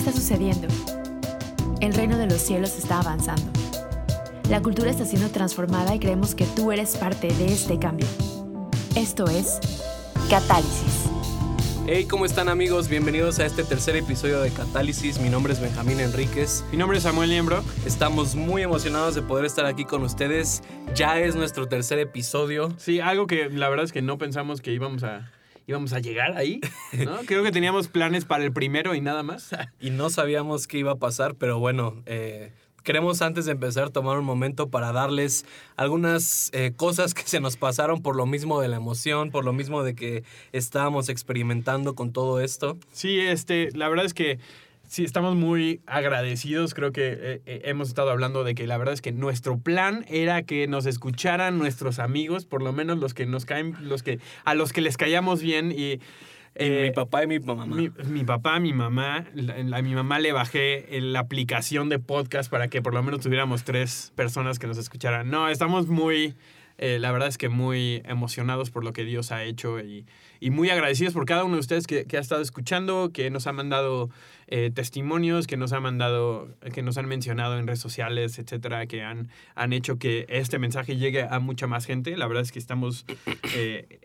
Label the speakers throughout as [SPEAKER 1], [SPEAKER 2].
[SPEAKER 1] está sucediendo. El reino de los cielos está avanzando. La cultura está siendo transformada y creemos que tú eres parte de este cambio. Esto es Catálisis.
[SPEAKER 2] Hey, ¿cómo están amigos? Bienvenidos a este tercer episodio de Catálisis. Mi nombre es Benjamín Enríquez.
[SPEAKER 3] Mi nombre es Samuel Niembro.
[SPEAKER 2] Estamos muy emocionados de poder estar aquí con ustedes. Ya es nuestro tercer episodio.
[SPEAKER 3] Sí, algo que la verdad es que no pensamos que íbamos a, íbamos a llegar ahí. ¿no? Creo que teníamos planes para el primero y nada más.
[SPEAKER 2] Y no sabíamos qué iba a pasar, pero bueno, eh, queremos antes de empezar tomar un momento para darles algunas eh, cosas que se nos pasaron por lo mismo de la emoción, por lo mismo de que estábamos experimentando con todo esto.
[SPEAKER 3] Sí, este, la verdad es que sí, estamos muy agradecidos. Creo que eh, eh, hemos estado hablando de que la verdad es que nuestro plan era que nos escucharan nuestros amigos, por lo menos los que nos caen, los que, a los que les caíamos bien y.
[SPEAKER 2] Mi papá y mi mamá.
[SPEAKER 3] Mi, mi papá, mi mamá. la- a mi mamá le bajé la aplicación de podcast para que por lo menos tuviéramos tres personas que nos escucharan. No, estamos muy, eh, la verdad es que muy emocionados por lo que Dios ha hecho y, y muy agradecidos por cada uno de ustedes que, que ha estado escuchando, que nos ha mandado eh, testimonios, que nos ha mandado, que nos han mencionado en redes sociales, etcétera, que han, han hecho que este mensaje llegue a mucha más gente. La verdad es que estamos, eh,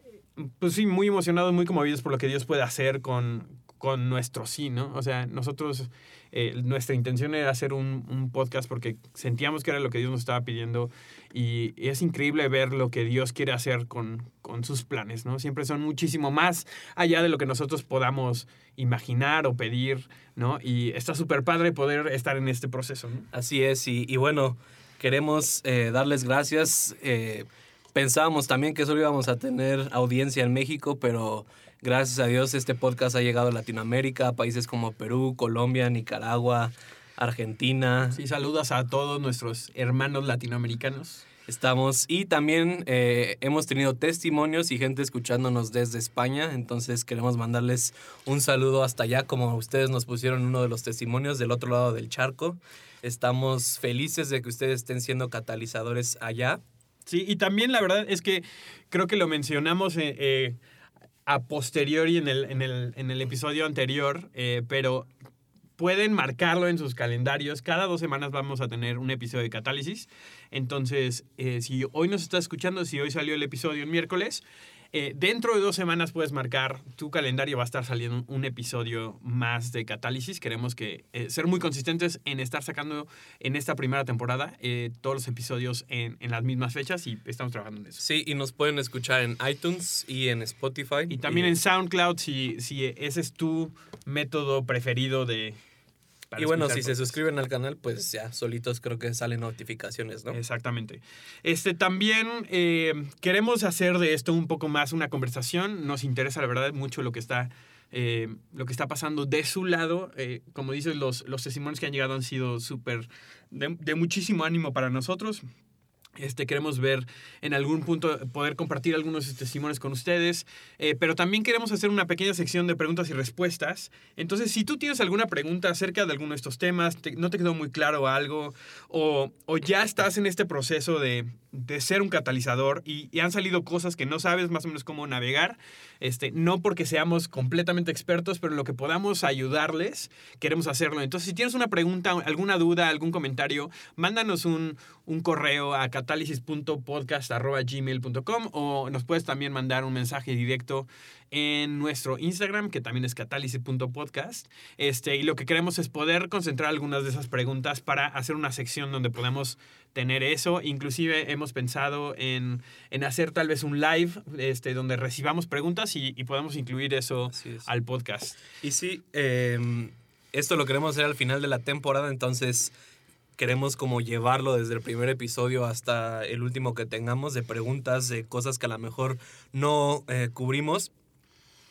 [SPEAKER 3] pues sí, muy emocionados, muy conmovidos por lo que Dios puede hacer con, con nuestro sí, ¿no? O sea, nosotros, eh, nuestra intención era hacer un, podcast porque sentíamos que era lo que Dios nos estaba pidiendo y, es increíble ver lo que Dios quiere hacer con, con sus planes, ¿no? Siempre son muchísimo más allá de lo que nosotros podamos imaginar o pedir, ¿no? Y está súper padre poder estar en este proceso, ¿no?
[SPEAKER 2] Así es, y, y bueno, queremos eh, darles gracias. Eh, pensábamos también que solo íbamos a tener audiencia en México, pero gracias a Dios este podcast ha llegado a Latinoamérica, a países como Perú, Colombia, Nicaragua, Argentina.
[SPEAKER 3] Sí, saludos a todos nuestros hermanos latinoamericanos.
[SPEAKER 2] Estamos y también eh, hemos tenido testimonios y gente escuchándonos desde España, entonces queremos mandarles un saludo hasta allá, como ustedes nos pusieron uno de los testimonios del otro lado del charco. Estamos felices de que ustedes estén siendo catalizadores allá.
[SPEAKER 3] Sí, y también la verdad es que creo que lo mencionamos eh, eh, a posteriori en el, en el, en el episodio anterior, eh, pero pueden marcarlo en sus calendarios. Cada dos semanas vamos a tener un episodio de Catálisis. Entonces, eh, si hoy nos está escuchando, si hoy salió el episodio el miércoles, eh, dentro de dos semanas puedes marcar tu calendario, va a estar saliendo un, episodio más de Catálisis. Queremos que eh, ser muy consistentes en estar sacando en esta primera temporada eh, todos los episodios en, en las mismas fechas y estamos trabajando en eso.
[SPEAKER 2] Sí, y nos pueden escuchar en iTunes y en Spotify.
[SPEAKER 3] Y también en SoundCloud si, si ese es tu método preferido de... para
[SPEAKER 2] Y bueno, si se suscriben al canal, pues ya solitos creo que salen notificaciones, ¿no?
[SPEAKER 3] Exactamente. Este, también eh, queremos hacer de esto un poco más una conversación. Nos interesa, la verdad, mucho lo que está, eh, lo que está pasando de su lado. Eh, como dices, los, los testimonios que han llegado han sido súper de, de muchísimo ánimo para nosotros. Este, queremos ver en algún punto poder compartir algunos testimonios con ustedes, eh, pero también queremos hacer una pequeña sección de preguntas y respuestas. Entonces, si tú tienes alguna pregunta acerca de alguno de estos temas, te- no te quedó muy claro algo, o, o ya estás en este proceso de, de ser un catalizador y, y han salido cosas que no sabes más o menos cómo navegar, este, no porque seamos completamente expertos, pero en lo que podamos ayudarles, queremos hacerlo. Entonces, si tienes una pregunta, alguna duda, algún comentario, mándanos un, un correo a catálisis.podcast.gmail.com o nos puedes también mandar un mensaje directo en nuestro Instagram, que también es catálisis.podcast. Este, y lo que queremos es poder concentrar algunas de esas preguntas para hacer una sección donde podamos tener eso. Inclusive hemos pensado en, en hacer tal vez un live este, donde recibamos preguntas y, y podamos incluir eso
[SPEAKER 2] es.
[SPEAKER 3] al podcast.
[SPEAKER 2] Y sí, eh, esto lo queremos hacer al final de la temporada, entonces queremos como llevarlo desde el primer episodio hasta el último que tengamos de preguntas, de cosas que a lo mejor no eh, cubrimos.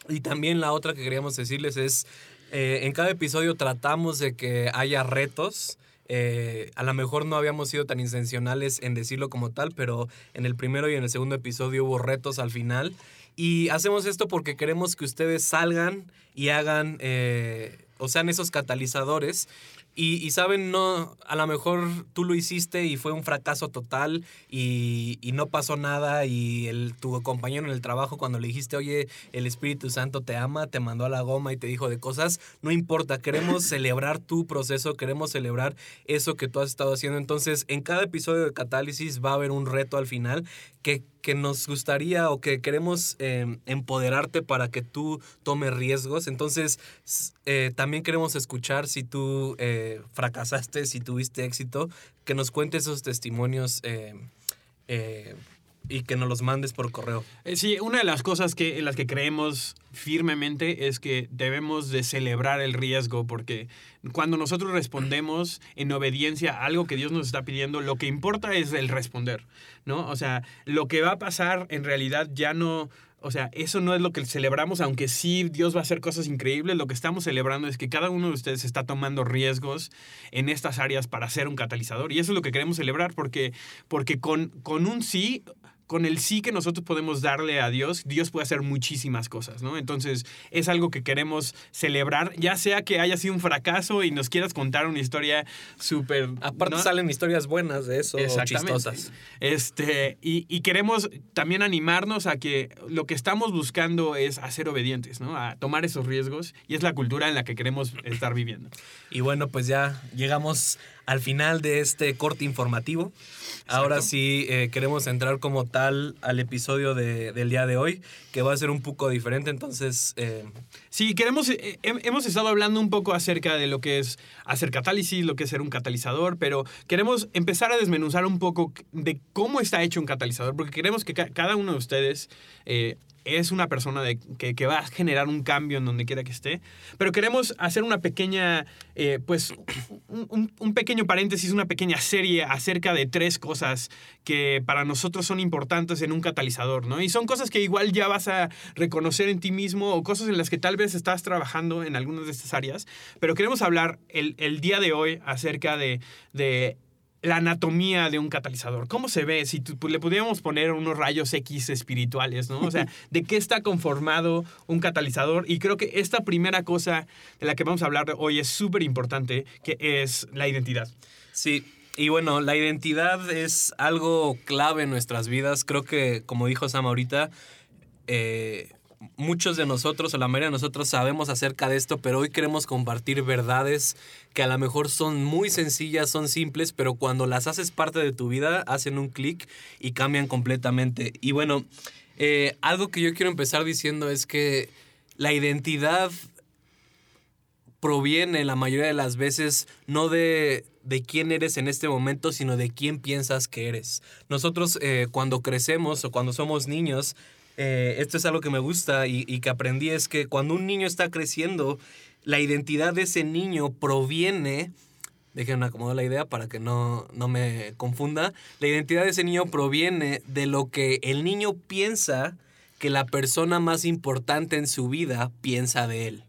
[SPEAKER 2] Y también la otra que queríamos decirles es, eh, en cada episodio tratamos de que haya retos. Eh, a lo mejor no habíamos sido tan intencionales en decirlo como tal, pero en el primero y en el segundo episodio hubo retos al final. Y hacemos esto porque queremos que ustedes salgan y hagan, eh, o sean esos catalizadores Y, saben, no, a lo mejor tú lo hiciste y fue un fracaso total y, y no pasó nada y el, tu compañero en el trabajo cuando le dijiste, oye, el Espíritu Santo te ama, te mandó a la goma y te dijo de cosas, no importa, queremos celebrar tu proceso, queremos celebrar eso que tú has estado haciendo. Entonces, en cada episodio de Catálisis va a haber un reto al final que que nos gustaría o que queremos em, empoderarte para que tú tomes riesgos. Entonces, eh, también queremos escuchar si tú eh, fracasaste, si tuviste éxito, que nos cuentes esos testimonios em, eh, y que nos los mandes por correo.
[SPEAKER 3] Eh, sí, una de las cosas que, en las que creemos firmemente es que debemos de celebrar el riesgo porque cuando nosotros respondemos en obediencia a algo que Dios nos está pidiendo, lo que importa es el responder, ¿no? O sea, lo que va a pasar en realidad ya no... O sea, eso no es lo que celebramos, aunque sí Dios va a hacer cosas increíbles. Lo que estamos celebrando es que cada uno de ustedes está tomando riesgos en estas áreas para ser un catalizador. Y eso es lo que queremos celebrar, porque, porque con, con un sí con el sí que nosotros podemos darle a Dios, Dios puede hacer muchísimas cosas, ¿no? Entonces, es algo que queremos celebrar, ya sea que haya sido un fracaso y nos quieras contar una historia súper...
[SPEAKER 2] Aparte salen historias buenas de eso, chistosas.
[SPEAKER 3] Este, y, y, queremos también animarnos a que lo que estamos buscando es hacer obedientes, ¿no? A tomar esos riesgos y es la cultura en la que queremos estar viviendo.
[SPEAKER 2] Y bueno, pues ya llegamos al final de este corte informativo. Ahora sí eh, queremos entrar como tal al episodio de, del día de hoy, que va a ser un poco diferente, entonces... Eh...
[SPEAKER 3] Sí, queremos, eh, hemos estado hablando un poco acerca de lo que es hacer catálisis, lo que es ser un catalizador, pero queremos empezar a desmenuzar un poco de cómo está hecho un catalizador, porque queremos que cada uno de ustedes es una persona de, que, va a generar un cambio en donde quiera que esté. Pero queremos hacer una pequeña, eh, pues, un, pequeño paréntesis, una pequeña serie acerca de tres cosas que para nosotros son importantes en un catalizador, ¿no? Y son cosas que igual ya vas a reconocer en ti mismo o cosas en las que tal vez estás trabajando en algunas de estas áreas. Pero queremos hablar el, el día de hoy acerca de, de la anatomía de un catalizador. ¿Cómo se ve? Si le pudiéramos poner unos rayos X espirituales, ¿no? O sea, ¿de qué está conformado un catalizador? Y creo que esta primera cosa de la que vamos a hablar hoy es súper importante, que es la identidad.
[SPEAKER 2] Sí, y bueno, la identidad es algo clave en nuestras vidas. Creo que, como dijo Sam ahorita, eh, muchos de nosotros o la mayoría de nosotros sabemos acerca de esto, pero hoy queremos compartir verdades que a lo mejor son muy sencillas, son simples, pero cuando las haces parte de tu vida, hacen un clic y cambian completamente. Y bueno, eh, algo que yo quiero empezar diciendo es que la identidad proviene la mayoría de las veces no de, de quién eres en este momento, sino de quién piensas que eres. Nosotros eh, cuando crecemos o cuando somos niños, eh, esto es algo que me gusta y, que aprendí, es que cuando un niño está creciendo, la identidad de ese niño proviene, déjenme acomodar la idea para que no, no me confunda, la identidad de ese niño proviene de lo que el niño piensa que la persona más importante en su vida piensa de él.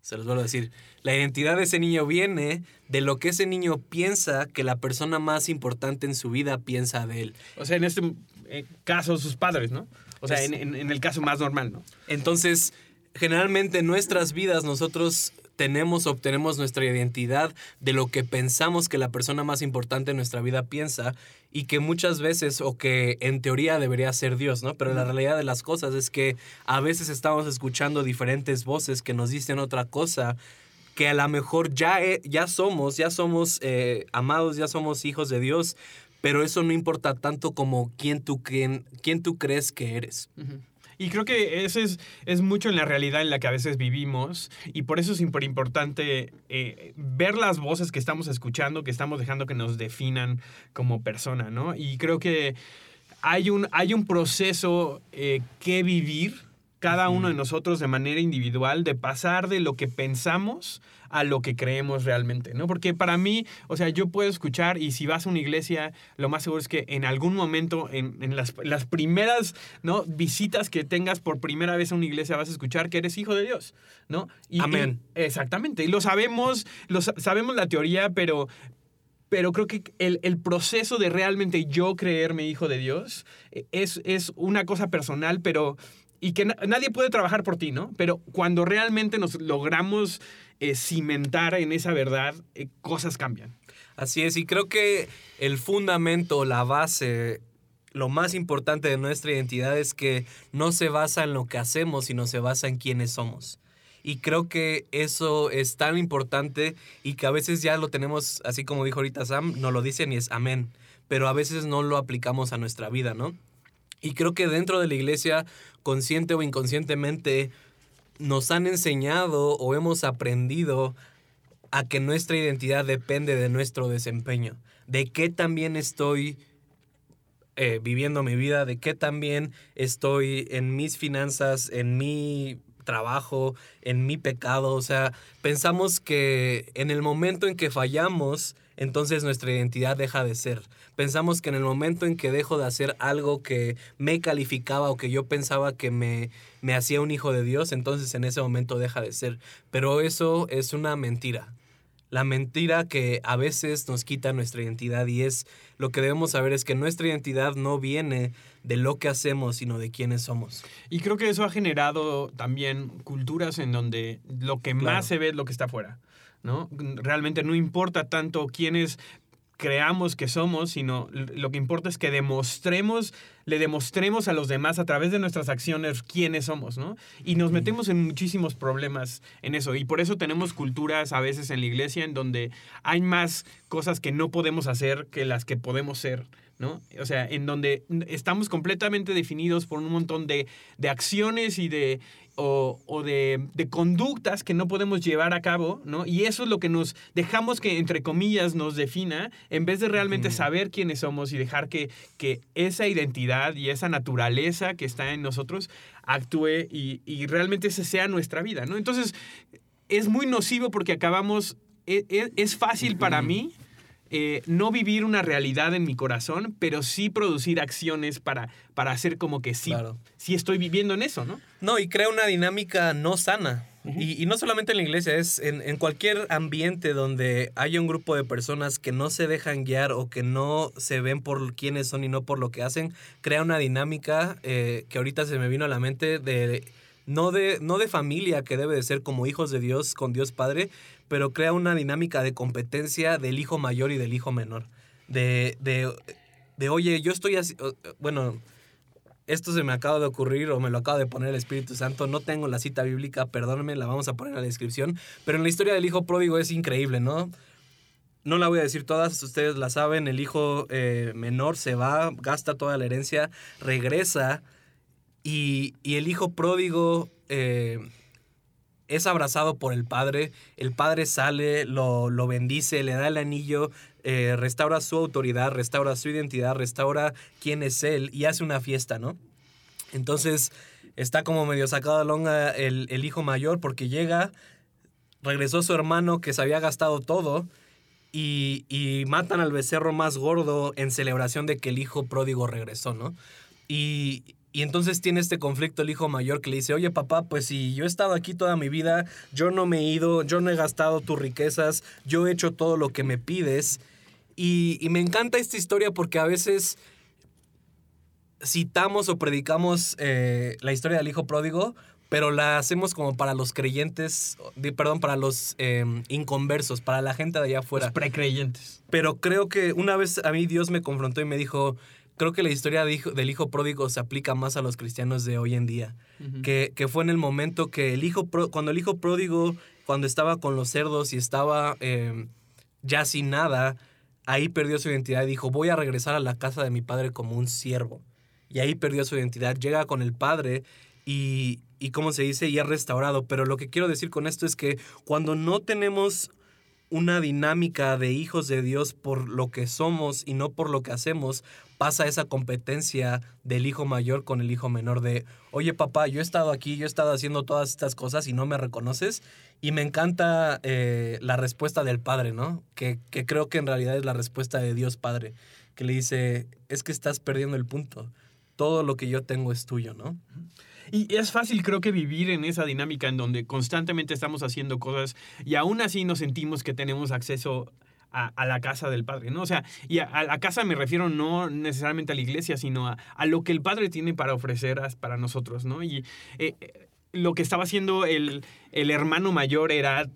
[SPEAKER 2] Se los vuelvo a decir. La identidad de ese niño viene de lo que ese niño piensa que la persona más importante en su vida piensa de él.
[SPEAKER 3] O sea, en este eh, caso, sus padres, ¿no? O sea, en, el caso más normal, ¿no?
[SPEAKER 2] Entonces, generalmente en nuestras vidas nosotros tenemos, obtenemos nuestra identidad de lo que pensamos que la persona más importante en nuestra vida piensa y que muchas veces, o que en teoría debería ser Dios, ¿no? Pero la realidad de las cosas es que a veces estamos escuchando diferentes voces que nos dicen otra cosa que a lo mejor ya, ya somos, ya somos eh, amados, ya somos hijos de Dios, pero eso no importa tanto como quién tú, quién, quién tú crees que eres.
[SPEAKER 3] Y creo que eso es, es mucho en la realidad en la que a veces vivimos y por eso es súper importante eh, ver las voces que estamos escuchando, que estamos dejando que nos definan como persona, ¿no? Y creo que hay un, hay un proceso eh, que vivir cada uno de nosotros de manera individual de pasar de lo que pensamos a lo que creemos realmente, ¿no? Porque para mí, o sea, yo puedo escuchar y si vas a una iglesia, lo más seguro es que en algún momento, en, las, las, primeras, ¿no? Visitas que tengas por primera vez a una iglesia, vas a escuchar que eres hijo de Dios, ¿no?
[SPEAKER 2] Amén.
[SPEAKER 3] exactamente. Y lo sabemos, lo, sabemos la teoría, pero, pero creo que el, el, proceso de realmente yo creerme hijo de Dios eh, es, es una cosa personal, pero y que na- nadie puede trabajar por ti, ¿no? Pero cuando realmente nos logramos eh, cimentar en esa verdad, eh, cosas cambian.
[SPEAKER 2] Así es, y creo que el fundamento, la base, lo más importante de nuestra identidad es que no se basa en lo que hacemos, sino se basa en quiénes somos. Y creo que eso es tan importante y que a veces ya lo tenemos, así como dijo ahorita Sam, no lo dicen y es amén, pero a veces no lo aplicamos a nuestra vida, ¿no? Y creo que dentro de la iglesia, consciente o inconscientemente, nos han enseñado o hemos aprendido a que nuestra identidad depende de nuestro desempeño, de qué también estoy eh, viviendo mi vida, de qué también estoy en mis finanzas, en mi trabajo, en mi pecado. O sea, pensamos que en el momento en que fallamos, entonces nuestra identidad deja de ser. Pensamos que en el momento en que dejo de hacer algo que me calificaba o que yo pensaba que me, me hacía un hijo de Dios, entonces en ese momento deja de ser. Pero eso es una mentira. La mentira que a veces nos quita nuestra identidad y es lo que debemos saber es que nuestra identidad no viene de lo que hacemos, sino de quiénes somos.
[SPEAKER 3] Y creo que eso ha generado también culturas en donde lo que
[SPEAKER 2] Claro.
[SPEAKER 3] más se ve es lo que está afuera, ¿no? Realmente no importa tanto quiénes creamos que somos, sino lo que importa es que demostremos, le demostremos a los demás a través de nuestras acciones quiénes somos, ¿no? Y nos metemos en muchísimos problemas en eso. Y por eso tenemos culturas a veces en la iglesia en donde hay más cosas que no podemos hacer que las que podemos ser. ¿no? O sea, en donde estamos completamente definidos por un montón de, de acciones y de, o, o de, de conductas que no podemos llevar a cabo, ¿no? Y eso es lo que nos dejamos que, entre comillas, nos defina, en vez de realmente saber quiénes somos y dejar que, que esa identidad y esa naturaleza que está en nosotros actúe y, y realmente esa sea nuestra vida, ¿no? Entonces, es muy nocivo porque acabamos, e- e- es, fácil para mí eh, no vivir una realidad en mi corazón, pero sí producir acciones para, para hacer como que sí,
[SPEAKER 2] Claro.
[SPEAKER 3] sí estoy viviendo en eso, ¿no?
[SPEAKER 2] No, y crea una dinámica no sana. Y, y no solamente en la iglesia, es en, en cualquier ambiente donde haya un grupo de personas que no se dejan guiar o que no se ven por quiénes son y no por lo que hacen, crea una dinámica eh, que ahorita se me vino a la mente de no, de no de familia que debe de ser como hijos de Dios con Dios Padre, pero crea una dinámica de competencia del hijo mayor y del hijo menor. De, de, de oye, yo estoy así, bueno, esto se me acaba de ocurrir o me lo acaba de poner el Espíritu Santo. No tengo la cita bíblica, perdónenme, la vamos a poner en la descripción. Pero en la historia del hijo pródigo es increíble, ¿no? No la voy a decir todas, ustedes la saben. El hijo eh, menor se va, gasta toda la herencia, regresa y, y el hijo pródigo eh, es abrazado por el padre. El padre sale, lo, lo bendice, le da el anillo, eh, restaura su autoridad, restaura su identidad, restaura quién es él y hace una fiesta, ¿no? Entonces está como medio sacado longa el, el hijo mayor porque llega, regresó su hermano que se había gastado todo y, y matan al becerro más gordo en celebración de que el hijo pródigo regresó, ¿no? Y, y entonces tiene este conflicto el hijo mayor que le dice, oye papá, pues si yo he estado aquí toda mi vida, yo no me he ido, yo no he gastado tus riquezas, yo he hecho todo lo que me pides. Y, y me encanta esta historia porque a veces citamos o predicamos eh, la historia del hijo pródigo, pero la hacemos como para los creyentes, perdón, para los eh, inconversos, para la gente de allá afuera.
[SPEAKER 3] Los precreyentes.
[SPEAKER 2] Pero creo que una vez a mí Dios me confrontó y me dijo, creo que la historia de hijo- del hijo pródigo se aplica más a los cristianos de hoy en día. Que, que fue en el momento que el hijo, cuando el hijo pródigo, cuando estaba con los cerdos y estaba eh, ya sin nada, ahí perdió su identidad y dijo, voy a regresar a la casa de mi padre como un siervo. Y ahí perdió su identidad, llega con el padre y, y como se dice, y es restaurado. Pero lo que quiero decir con esto es que cuando no tenemos una dinámica de hijos de Dios por lo que somos y no por lo que hacemos, pasa esa competencia del hijo mayor con el hijo menor de, oye papá, yo he estado aquí, yo he estado haciendo todas estas cosas y no me reconoces. Y me encanta eh, la respuesta del padre, ¿no? Que, que creo que en realidad es la respuesta de Dios Padre, que le dice, es que estás perdiendo el punto. Todo lo que yo tengo es tuyo, ¿no?
[SPEAKER 3] Y es fácil, creo que vivir en esa dinámica en donde constantemente estamos haciendo cosas y aún así nos sentimos que tenemos acceso a, a la casa del Padre, ¿no? O sea, y a, a la casa me refiero no necesariamente a la iglesia, sino a, a lo que el Padre tiene para ofrecer para nosotros, ¿no? Y eh, eh, lo que estaba haciendo el, el hermano mayor era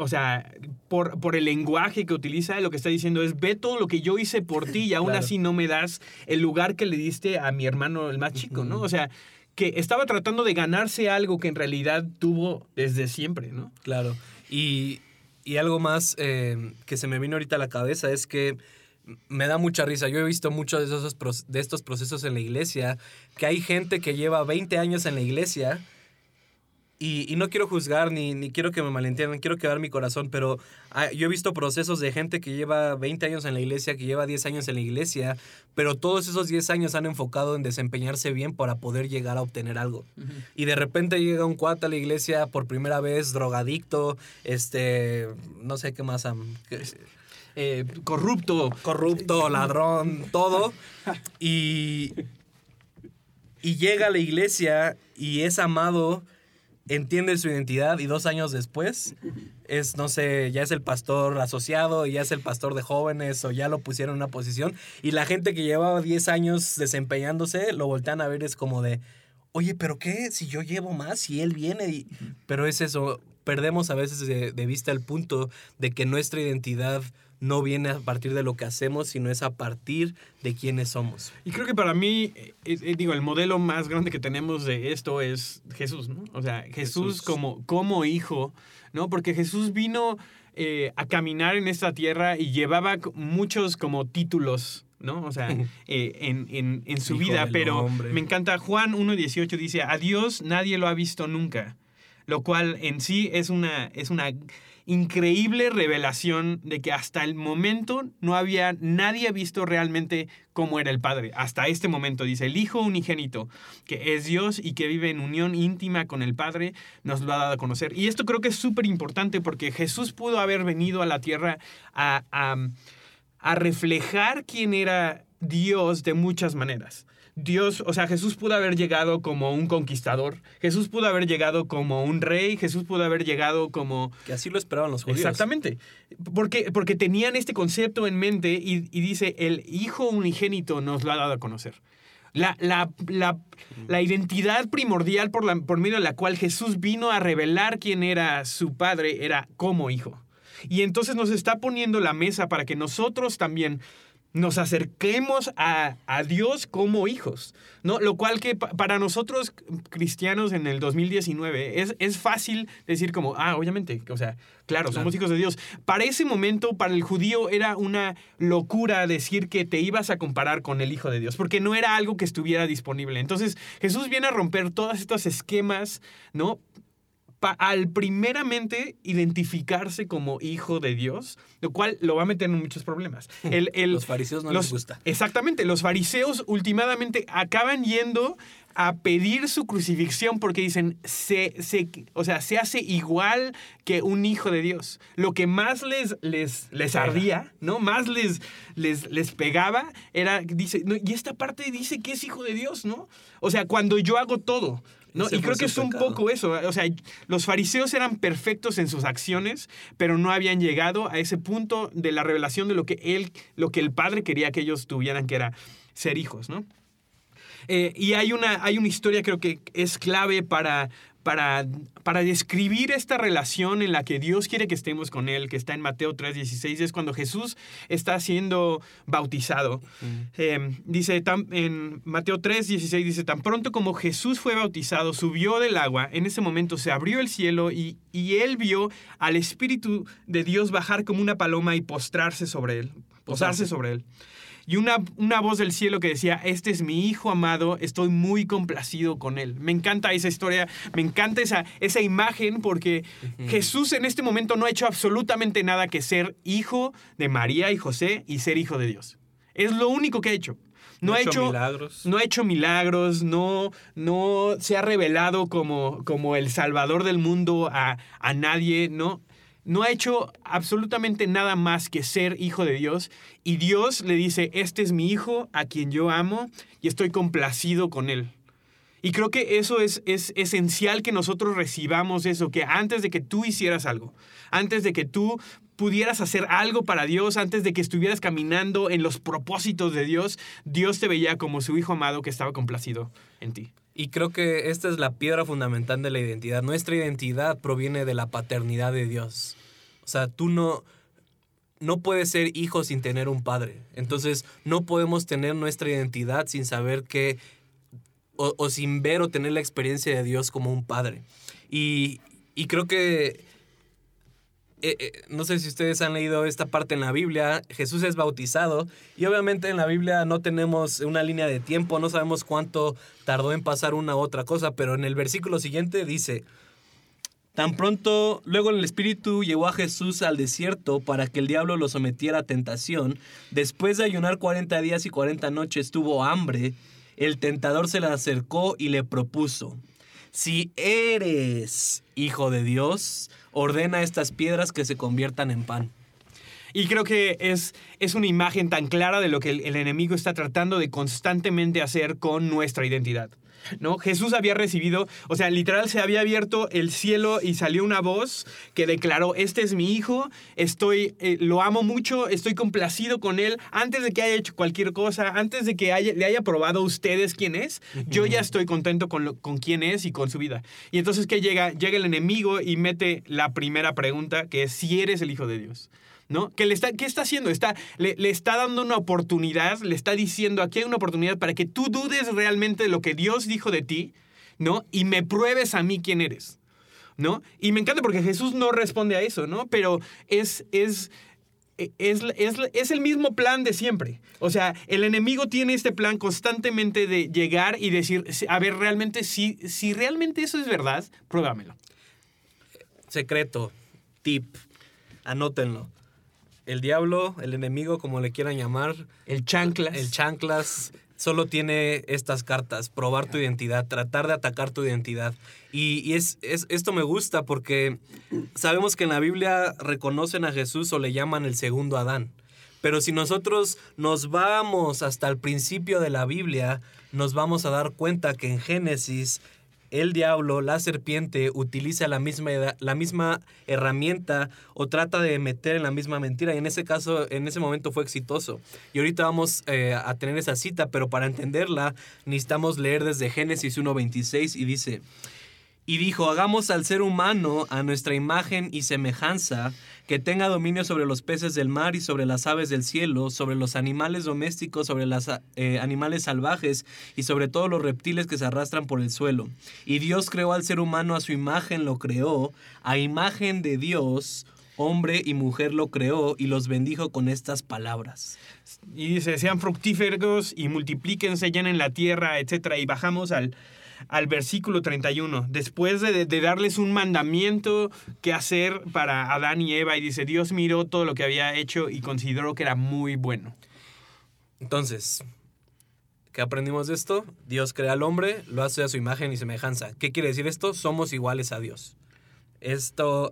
[SPEAKER 3] o sea, por, por el lenguaje que utiliza, lo que está diciendo es, ve todo lo que yo hice por ti y aún
[SPEAKER 2] Claro.
[SPEAKER 3] así no me das el lugar que le diste a mi hermano el más chico, ¿no? O sea, que estaba tratando de ganarse algo que en realidad tuvo desde siempre, ¿no?
[SPEAKER 2] Claro. Y, y algo más eh, que se me vino ahorita a la cabeza es que me da mucha risa. Yo he visto muchos de, esos, de estos procesos en la iglesia, que hay gente que lleva 20 años en la iglesia. Y, y no quiero juzgar ni, ni quiero que me malentiendan, quiero quedar mi corazón, pero ah, yo he visto procesos de gente que lleva 20 años en la iglesia, que lleva 10 años en la iglesia, pero todos esos 10 años han enfocado en desempeñarse bien para poder llegar a obtener algo. Y de repente llega un cuate a la iglesia por primera vez, drogadicto, este, no sé qué más,
[SPEAKER 3] Eh, corrupto.
[SPEAKER 2] corrupto, ladrón, todo. Y, y llega a la iglesia y es amado, entiende su identidad y dos años después es, no sé, ya es el pastor asociado, ya es el pastor de jóvenes o ya lo pusieron en una posición. Y la gente que llevaba 10 años desempeñándose lo voltean a ver, es como de, oye, pero ¿qué? Si yo llevo más, si él viene. Y... Pero es eso, perdemos a veces de, de vista el punto de que nuestra identidad no viene a partir de lo que hacemos, sino es a partir de quiénes somos.
[SPEAKER 3] Y creo que para mí, eh, eh, digo, el modelo más grande que tenemos de esto es Jesús, ¿no? O sea, Jesús,
[SPEAKER 2] Jesús.
[SPEAKER 3] Como, como hijo, ¿no? Porque Jesús vino eh, a caminar en esta tierra y llevaba muchos como títulos, ¿no? O sea, eh, en, en- en su
[SPEAKER 2] Hijo
[SPEAKER 3] vida, pero
[SPEAKER 2] hombre.
[SPEAKER 3] me encanta, Juan 1.18 dice, a Dios nadie lo ha visto nunca, lo cual en sí es una, es una increíble revelación de que hasta el momento no había nadie visto realmente cómo era el Padre. Hasta este momento dice, el Hijo unigénito, que es Dios y que vive en unión íntima con el Padre, nos lo ha dado a conocer. Y esto creo que es súper importante porque Jesús pudo haber venido a la tierra a, a, a reflejar quién era Dios de muchas maneras. Dios, o sea, Jesús pudo haber llegado como un conquistador, Jesús pudo haber llegado como un rey, Jesús pudo haber llegado como
[SPEAKER 2] Que así lo esperaban los judíos.
[SPEAKER 3] Exactamente. Porque, porque tenían este concepto en mente y, y dice, el Hijo unigénito nos lo ha dado a conocer. La, la, la, la identidad primordial por, la, por medio de la cual Jesús vino a revelar quién era su Padre era como Hijo. Y entonces nos está poniendo la mesa para que nosotros también nos acerquemos a, a Dios como hijos, ¿no? Lo cual que pa- para nosotros cristianos en el 2019 es, es fácil decir como, ah, obviamente, o sea, claro, somos hijos de Dios. Para ese momento, para el judío era una locura decir que te ibas a comparar con el Hijo de Dios, porque no era algo que estuviera disponible. Entonces, Jesús viene a romper todos estos esquemas, ¿no? Al primeramente identificarse como hijo de Dios, lo cual lo va a meter en muchos problemas. El- el-
[SPEAKER 2] Los fariseos no
[SPEAKER 3] los-
[SPEAKER 2] les gusta.
[SPEAKER 3] Exactamente, los fariseos últimamente acaban yendo a pedir su crucifixión porque dicen, se, se- o sea, se hace igual que un hijo de Dios. Lo que más les, les, les ardía, ¿no? Más les, les, les pegaba era, dice, no, y esta parte dice que es hijo de Dios, ¿no? O sea, cuando yo hago todo. ¿No? Y creo que es un
[SPEAKER 2] pecado.
[SPEAKER 3] poco eso. O sea, los fariseos eran perfectos en sus acciones, pero no habían llegado a ese punto de la revelación de lo que él, lo que el padre quería que ellos tuvieran, que era ser hijos, ¿no? Eh, y hay una, hay una historia creo que es clave para, para, para describir esta relación en la que Dios quiere que estemos con Él, que está en Mateo 3:16, es cuando Jesús está siendo bautizado. Eh, dice en Mateo 3:16, dice, tan pronto como Jesús fue bautizado, subió del agua, en ese momento se abrió el cielo y, y Él vio al Espíritu de Dios bajar como una paloma y postrarse sobre Él, Posarse. sobre Él. Y una, una voz del cielo que decía, este es mi hijo amado, estoy muy complacido con él. Me encanta esa historia, me encanta esa, esa imagen porque Jesús en este momento no ha hecho absolutamente nada que ser hijo de María y José y ser hijo de Dios. Es lo único que ha hecho. No, ha hecho,
[SPEAKER 2] milagros.
[SPEAKER 3] no ha hecho milagros, no, no se ha revelado como, como el salvador del mundo a, a nadie, no. No ha hecho absolutamente nada más que ser hijo de Dios. Y Dios le dice, este es mi hijo a quien yo amo y estoy complacido con él. Y creo que eso es, es esencial que nosotros recibamos eso, que antes de que tú hicieras algo, antes de que tú pudieras hacer algo para Dios, antes de que estuvieras caminando en los propósitos de Dios, Dios te veía como su hijo amado que estaba complacido en ti.
[SPEAKER 2] Y creo que esta es la piedra fundamental de la identidad. Nuestra identidad proviene de la paternidad de Dios. O sea, tú no, no puedes ser hijo sin tener un padre. Entonces, no podemos tener nuestra identidad sin saber que, o, o sin ver o tener la experiencia de Dios como un padre. Y, y creo que eh, eh, no sé si ustedes han leído esta parte en la Biblia, Jesús es bautizado y obviamente en la Biblia no tenemos una línea de tiempo, no sabemos cuánto tardó en pasar una u otra cosa, pero en el versículo siguiente dice, tan pronto luego el Espíritu llevó a Jesús al desierto para que el diablo lo sometiera a tentación, después de ayunar 40 días y 40 noches tuvo hambre, el tentador se le acercó y le propuso, si eres hijo de Dios, ordena estas piedras que se conviertan en pan.
[SPEAKER 3] Y creo que es, es una imagen tan clara de lo que el, el enemigo está tratando de constantemente hacer con nuestra identidad. ¿No? Jesús había recibido, o sea, literal se había abierto el cielo y salió una voz que declaró, este es mi hijo, estoy, eh, lo amo mucho, estoy complacido con él, antes de que haya hecho cualquier cosa, antes de que haya- le haya probado a ustedes quién es, yo ya estoy contento con, lo- con quién es y con su vida. Y entonces que llega, llega el enemigo y mete la primera pregunta, que es si eres el hijo de Dios. ¿No? ¿Qué, le está, ¿Qué está haciendo? Está, le, le está dando una oportunidad, le está diciendo, aquí hay una oportunidad para que tú dudes realmente de lo que Dios dijo de ti, ¿no? Y me pruebes a mí quién eres, ¿no? Y me encanta porque Jesús no responde a eso, ¿no? Pero es, es, es, es, es el mismo plan de siempre. O sea, el enemigo tiene este plan constantemente de llegar y decir, a ver, realmente, si, si realmente eso es verdad, pruébamelo.
[SPEAKER 2] Secreto, tip, anótenlo. El diablo, el enemigo, como le quieran llamar,
[SPEAKER 3] El chanclas.
[SPEAKER 2] el chanclas, solo tiene estas cartas, probar tu identidad, tratar de atacar tu identidad. Y, y es, es- esto me gusta porque sabemos que en la Biblia reconocen a Jesús o le llaman el segundo Adán. Pero si nosotros nos vamos hasta el principio de la Biblia, nos vamos a dar cuenta que en Génesis el diablo, la serpiente, utiliza la misma, la misma herramienta o trata de meter en la misma mentira. Y en ese caso, en ese momento fue exitoso. Y ahorita vamos eh, a tener esa cita, pero para entenderla necesitamos leer desde Génesis 1.26 y dice, y dijo, hagamos al ser humano a nuestra imagen y semejanza, que tenga dominio sobre los peces del mar y sobre las aves del cielo, sobre los animales domésticos, sobre los animales salvajes y sobre todos los reptiles que se arrastran por el suelo. Y Dios creó al ser humano a su imagen, lo creó, a imagen de Dios, hombre y mujer lo creó y los bendijo con estas palabras.
[SPEAKER 3] Y dice, sean fructíferos y multiplíquense, llenen la tierra, etc. Y bajamos al, al versículo 31. Después de, de darles un mandamiento que hacer para Adán y Eva, y dice, Dios miró todo lo que había hecho y consideró que era muy bueno.
[SPEAKER 2] Entonces, ¿qué aprendimos de esto? Dios crea al hombre, lo hace a su imagen y semejanza. ¿Qué quiere decir esto? Somos iguales a Dios. Esto,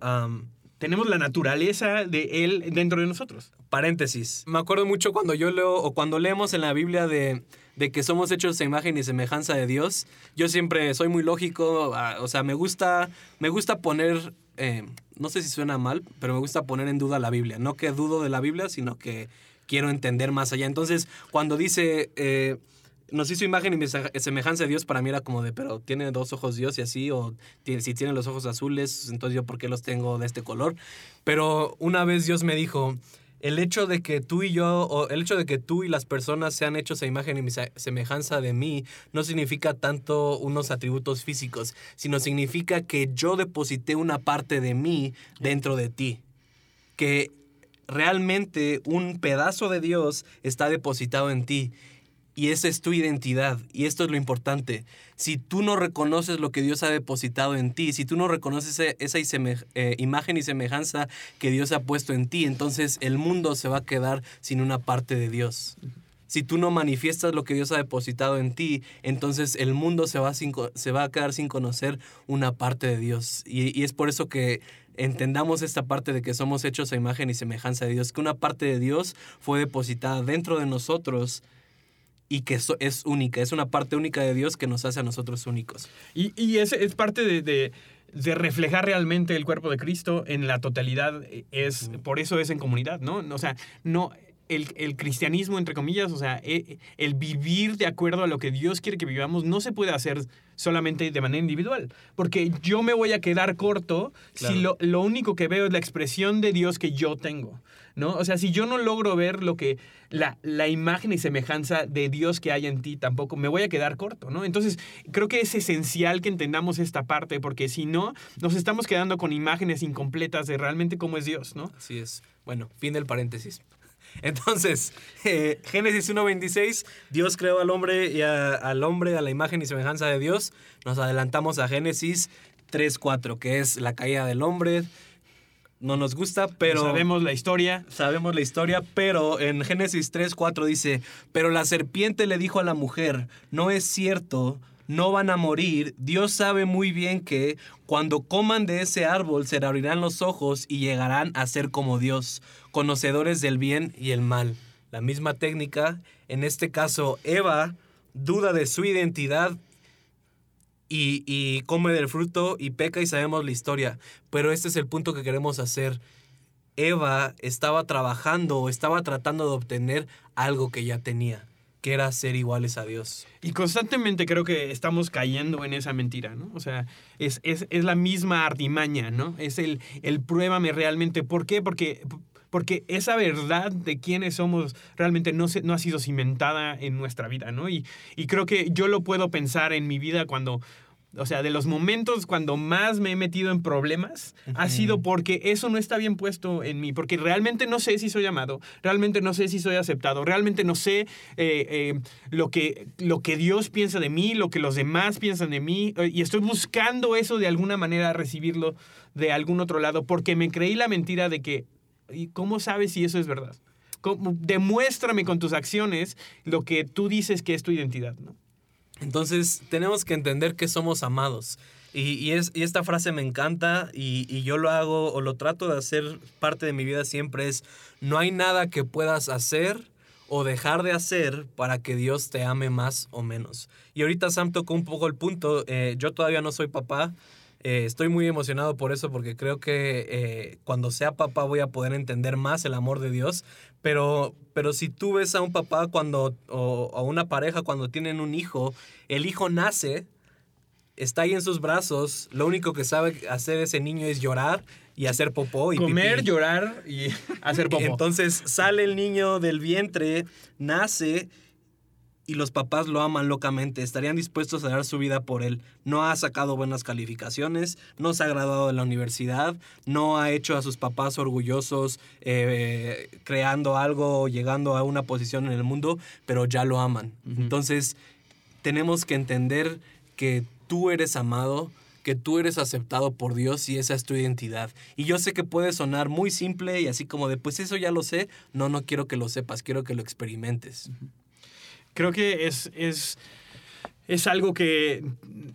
[SPEAKER 3] Tenemos la naturaleza de Él dentro de nosotros.
[SPEAKER 2] paréntesis. Me acuerdo mucho cuando yo leo o cuando leemos en la Biblia de, de que somos hechos a imagen y semejanza de Dios. Yo siempre soy muy lógico, o sea, me gusta, me gusta poner, eh, no sé si suena mal, pero me gusta poner en duda la Biblia. No que dudo de la Biblia, sino que quiero entender más allá. Entonces, cuando dice, eh, nos hizo imagen y semejanza de Dios, para mí era como de, pero tiene dos ojos Dios y así, o si tiene los ojos azules, entonces yo por qué los tengo de este color. Pero una vez Dios me dijo, el hecho de que tú y yo, o el hecho de que tú y las personas sean hechos a imagen y semejanza de mí, no significa tanto unos atributos físicos, sino significa que yo deposité una parte de mí dentro de ti. Que realmente un pedazo de Dios está depositado en ti. Y esa es tu identidad. Y esto es lo importante. Si tú no reconoces lo que Dios ha depositado en ti, si tú no reconoces esa eh, imagen y semejanza que Dios ha puesto en ti, entonces el mundo se va a quedar sin una parte de Dios. Si tú no manifiestas lo que Dios ha depositado en ti, entonces el mundo se va a quedar sin conocer una parte de Dios. Y, y es por eso que entendamos esta parte de que somos hechos a imagen y semejanza de Dios, que una parte de Dios fue depositada dentro de nosotros y que eso es única, es una parte única de Dios que nos hace a nosotros únicos.
[SPEAKER 3] Y, y ese es parte de, de- de reflejar realmente el cuerpo de Cristo en la totalidad. Es, Por eso es en comunidad, ¿no? O sea, no, el, el, cristianismo, entre comillas, o sea, e, el, vivir de acuerdo a lo que Dios quiere que vivamos, no se puede hacer solamente de manera individual. Porque yo me voy a quedar corto si lo, lo, único que veo es la expresión de Dios que yo tengo. ¿no? O sea, si yo no logro ver lo que la, la, imagen y semejanza de Dios que hay en ti, tampoco me voy a quedar corto, ¿no? Entonces, creo que es esencial que entendamos esta parte, porque si no, nos estamos quedando con imágenes incompletas de realmente cómo es Dios, ¿no?
[SPEAKER 2] Así es. Bueno, fin del paréntesis. Entonces, eh, Génesis 1.26, Dios creó al hombre y al hombre a la imagen y semejanza de Dios. Nos adelantamos a Génesis 3.4, que es la caída del hombre. No nos gusta, pero...
[SPEAKER 3] Sabemos la historia.
[SPEAKER 2] Sabemos la historia, pero en Génesis 3.4 dice, pero la serpiente le dijo a la mujer, no es cierto no van a morir, Dios sabe muy bien que cuando coman de ese árbol se abrirán los ojos y llegarán a ser como Dios, conocedores del bien y el mal. La misma técnica, en este caso Eva duda de su identidad y, y come del fruto y peca y sabemos la historia, pero este es el punto que queremos hacer. Eva estaba trabajando o estaba tratando de obtener algo que ya tenía que era ser iguales a Dios.
[SPEAKER 3] Y constantemente creo que estamos cayendo en esa mentira, ¿no? O sea, es, es, es la misma artimaña, ¿no? Es el, el pruébame realmente. ¿Por qué? Porque, porque esa verdad de quiénes somos realmente no, se, no ha sido cimentada en nuestra vida, ¿no? Y, y creo que yo lo puedo pensar en mi vida cuando o sea, de los momentos cuando más me he metido en problemas, ha sido porque eso no está bien puesto en mí, porque realmente no sé si soy amado, realmente no sé si soy aceptado, realmente no sé eh, eh, lo, que, lo que Dios piensa de mí, lo que los demás piensan de mí, eh, y estoy buscando eso de alguna manera, recibirlo de algún otro lado, porque me creí la mentira de que, ¿y cómo sabes si eso es verdad? Demuéstrame con tus acciones lo que tú dices que es tu identidad, ¿no?
[SPEAKER 2] Entonces tenemos que entender que somos amados. Y, y esta frase me encanta y, y, yo lo hago o lo trato de hacer parte de mi vida siempre es, no hay nada que puedas hacer o dejar de hacer para que Dios te ame más o menos. Y ahorita Sam tocó un poco el punto, eh, yo todavía no soy papá, eh, estoy muy emocionado por eso porque creo que eh, cuando sea papá voy a poder entender más el amor de Dios. Pero, pero si tú ves a un papá cuando, o a una pareja cuando tienen un hijo, el hijo nace, está ahí en sus brazos, lo único que sabe hacer ese niño es llorar y hacer popó y
[SPEAKER 3] comer, llorar y hacer popó.
[SPEAKER 2] Entonces sale el niño del vientre, nace y los papás lo aman locamente, estarían dispuestos a dar su vida por él. No ha sacado buenas calificaciones, no se ha graduado de la universidad, no ha hecho a sus papás orgullosos eh, creando algo o llegando a una posición en el mundo, pero ya lo aman. Entonces, tenemos que entender que tú eres amado, que tú eres aceptado por Dios y esa es tu identidad. Y yo sé que puede sonar muy simple y así como de, pues eso ya lo sé. No, no quiero que lo sepas, quiero que lo experimentes
[SPEAKER 3] creo que es, es, es algo que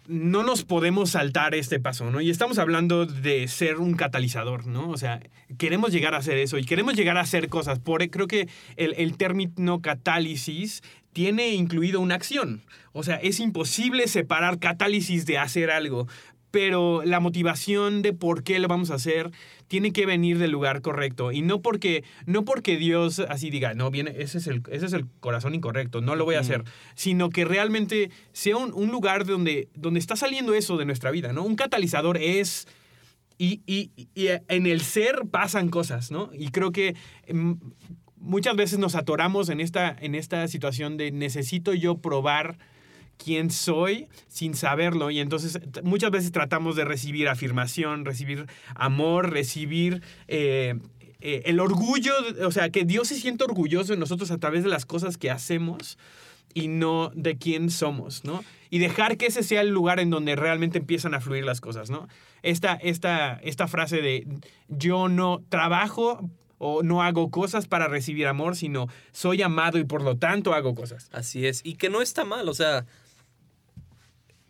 [SPEAKER 3] no nos podemos saltar este paso, ¿no? Y estamos hablando de ser un catalizador, ¿no? O sea, queremos llegar a hacer eso y queremos llegar a hacer cosas. Por, creo que el, el término catálisis tiene incluido una acción. O sea, es imposible separar catálisis de hacer algo pero la motivación de por qué lo vamos a hacer tiene que venir del lugar correcto y no porque no porque Dios así diga, no, viene, ese es el, ese es el corazón incorrecto, no lo voy a hacer, sino que realmente sea un, lugar donde, donde está saliendo eso de nuestra vida, ¿no? Un catalizador es... Y, y, y en el ser pasan cosas, ¿no? Y creo que mm, muchas veces nos atoramos en esta, en esta situación de necesito yo probar quién soy sin saberlo y entonces muchas veces tratamos de recibir afirmación, recibir amor, recibir eh, eh, el orgullo, o sea, que Dios se siente orgulloso de nosotros a través de las cosas que hacemos y no de quién somos, ¿no? Y dejar que ese sea el lugar en donde realmente empiezan a fluir las cosas, ¿no? Esta, esta, esta frase de yo no trabajo o no hago cosas para recibir amor, sino soy amado y por lo tanto hago cosas.
[SPEAKER 2] Así es, y que no está mal, o sea,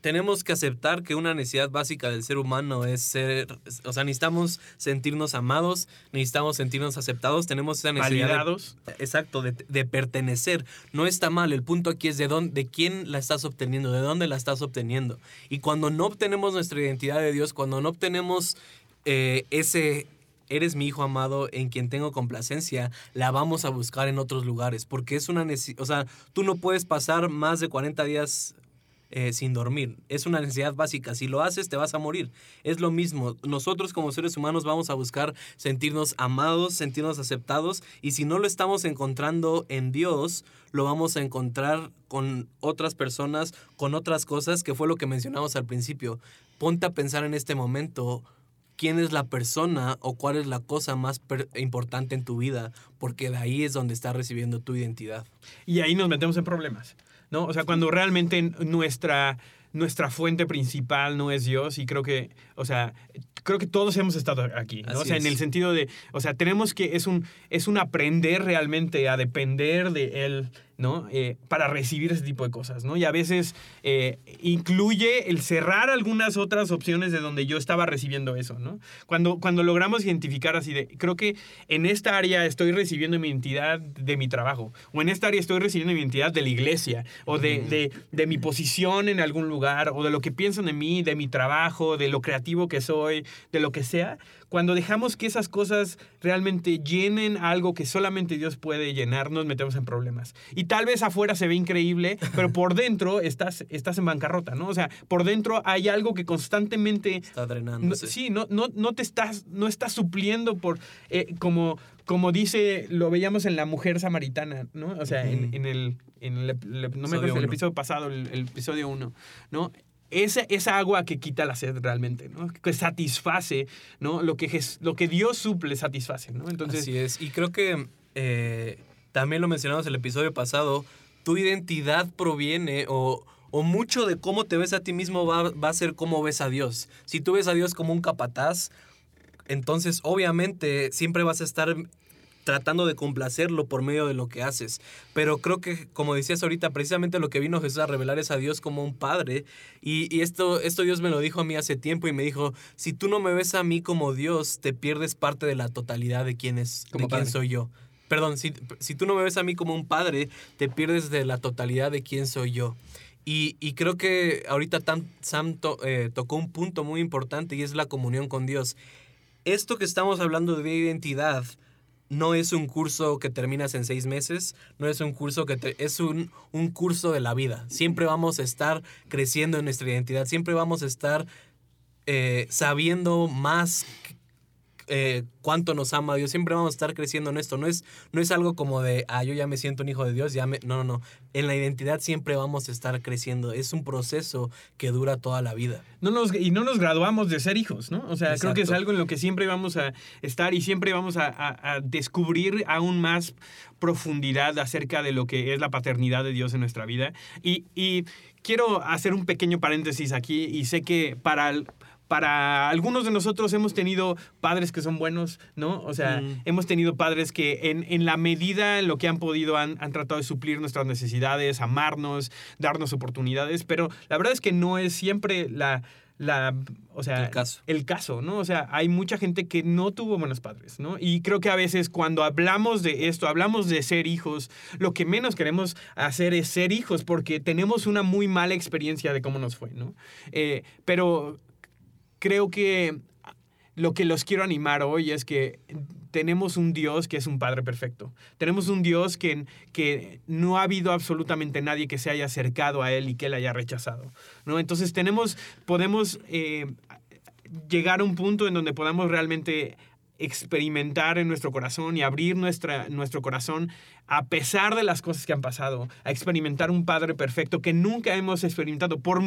[SPEAKER 2] tenemos que aceptar que una necesidad básica del ser humano es ser, o sea, necesitamos sentirnos amados, necesitamos sentirnos aceptados, tenemos esa necesidad.
[SPEAKER 3] Validados.
[SPEAKER 2] De, exacto, de, de, pertenecer. No está mal, el punto aquí es de, dónde, de quién la estás obteniendo, de dónde la estás obteniendo. Y cuando no obtenemos nuestra identidad de Dios, cuando no obtenemos eh, ese eres mi hijo amado en quien tengo complacencia, la vamos a buscar en otros lugares, porque es una necesidad, o sea, tú no puedes pasar más de 40 días eh, sin dormir. Es una necesidad básica. Si lo haces, te vas a morir. Es lo mismo. Nosotros como seres humanos vamos a buscar sentirnos amados, sentirnos aceptados. Y si no lo estamos encontrando en Dios, lo vamos a encontrar con otras personas, con otras cosas, que fue lo que mencionamos al principio. Ponte a pensar en este momento quién es la persona o cuál es la cosa más importante en tu vida, porque de ahí es donde estás recibiendo tu identidad.
[SPEAKER 3] Y ahí nos metemos en problemas, ¿no? O sea, cuando realmente nuestra, nuestra fuente principal no es Dios y creo que, o sea, creo que todos hemos estado aquí, ¿no? o sea, en el sentido de, o sea, tenemos que, es un, es un aprender realmente a depender de Él ¿no? Eh, para recibir ese tipo de cosas, ¿no? Y a veces eh, incluye el cerrar algunas otras opciones de donde yo estaba recibiendo eso, ¿no? Cuando, cuando logramos identificar así de, creo que en esta área estoy recibiendo mi identidad de mi trabajo, o en esta área estoy recibiendo mi identidad de la iglesia, o de, de, de mi posición en algún lugar, o de lo que piensan de mí, de mi trabajo, de lo creativo que soy, de lo que sea, cuando dejamos que esas cosas realmente llenen algo que solamente Dios puede llenar, nos metemos en problemas. Y tal vez afuera se ve increíble, pero por dentro estás, estás en bancarrota, ¿no? O sea, por dentro hay algo que constantemente...
[SPEAKER 2] Está drenando.
[SPEAKER 3] sí, no, no, no te estás, no estás supliendo por, eh, como, como dice, lo veíamos en La Mujer Samaritana, ¿no? O sea, en, el, en el, no me acuerdo, el episodio pasado, el, el episodio 1, ¿no? Esa, esa agua que quita la sed realmente, ¿no? Que satisface, ¿no? Lo que, lo que Dios suple satisface, ¿no?
[SPEAKER 2] Entonces, Así es. Y creo que eh, también lo mencionamos en el episodio pasado, tu identidad proviene o, o mucho de cómo te ves a ti mismo va, va a ser cómo ves a Dios. Si tú ves a Dios como un capataz, entonces obviamente siempre vas a estar tratando de complacerlo por medio de lo que haces. Pero creo que, como decías ahorita, precisamente lo que vino Jesús a revelar es a Dios como un padre. Y, esto, esto Dios me lo dijo a mí hace tiempo y me dijo, si tú no me ves a mí como Dios, te pierdes parte de la totalidad de quién, es, de quién soy yo. Perdón, si, si, tú no me ves a mí como un padre, te pierdes de la totalidad de quién soy yo. Y, y creo que ahorita Sam eh, tocó un punto muy importante y es la comunión con Dios. Esto que estamos hablando de identidad, no es un curso que terminas en seis meses, no es un curso que es un, un curso de la vida. Siempre vamos a estar creciendo en nuestra identidad, siempre vamos a estar eh, sabiendo más eh, cuánto nos ama Dios. Siempre vamos a estar creciendo en esto. No es, no es algo como de, ah, yo ya me siento un hijo de Dios, ya me... No, no, no. En la identidad siempre vamos a estar creciendo. Es un proceso que dura toda la vida.
[SPEAKER 3] No nos, y no nos graduamos de ser hijos, ¿no? O sea, creo que es algo en lo que siempre vamos a estar y siempre vamos a, a, descubrir aún más profundidad acerca de lo que es la paternidad de Dios en nuestra vida. Y, y quiero hacer un pequeño paréntesis aquí y sé que para para algunos de nosotros hemos tenido padres que son buenos, ¿no? O sea, mm. hemos tenido padres que en, en, la medida en lo que han podido han, han, tratado de suplir nuestras necesidades, amarnos, darnos oportunidades, pero la verdad es que no es siempre la... La, o sea,
[SPEAKER 2] el caso.
[SPEAKER 3] el caso, ¿no? O sea, hay mucha gente que no tuvo buenos padres, ¿no? Y creo que a veces cuando hablamos de esto, hablamos de ser hijos, lo que menos queremos hacer es ser hijos porque tenemos una muy mala experiencia de cómo nos fue, ¿no? Eh, pero creo que lo que los quiero animar hoy es que tenemos un Dios que es un Padre perfecto. Tenemos un Dios que, que no ha habido absolutamente nadie que se haya acercado a Él y que Él haya rechazado. ¿no? Entonces tenemos, podemos eh, llegar a un punto en donde podamos realmente experimentar en nuestro corazón y abrir nuestro corazón a pesar de las cosas que han pasado, a experimentar un Padre perfecto que nunca hemos experimentado. Por,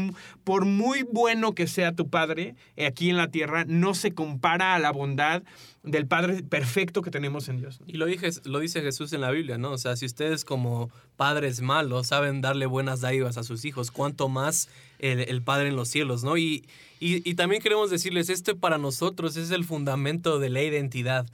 [SPEAKER 3] por muy bueno que sea tu Padre eh, aquí en la tierra, no se compara a la bondad del Padre perfecto que tenemos en Dios.
[SPEAKER 2] Y lo, dije, lo dice Jesús en la Biblia, ¿no? O sea, si ustedes como padres malos saben darle buenas dádivas a sus hijos, cuánto más el, Padre en los cielos, ¿no? Y, y, también queremos decirles, este para nosotros es el fundamento de la identidad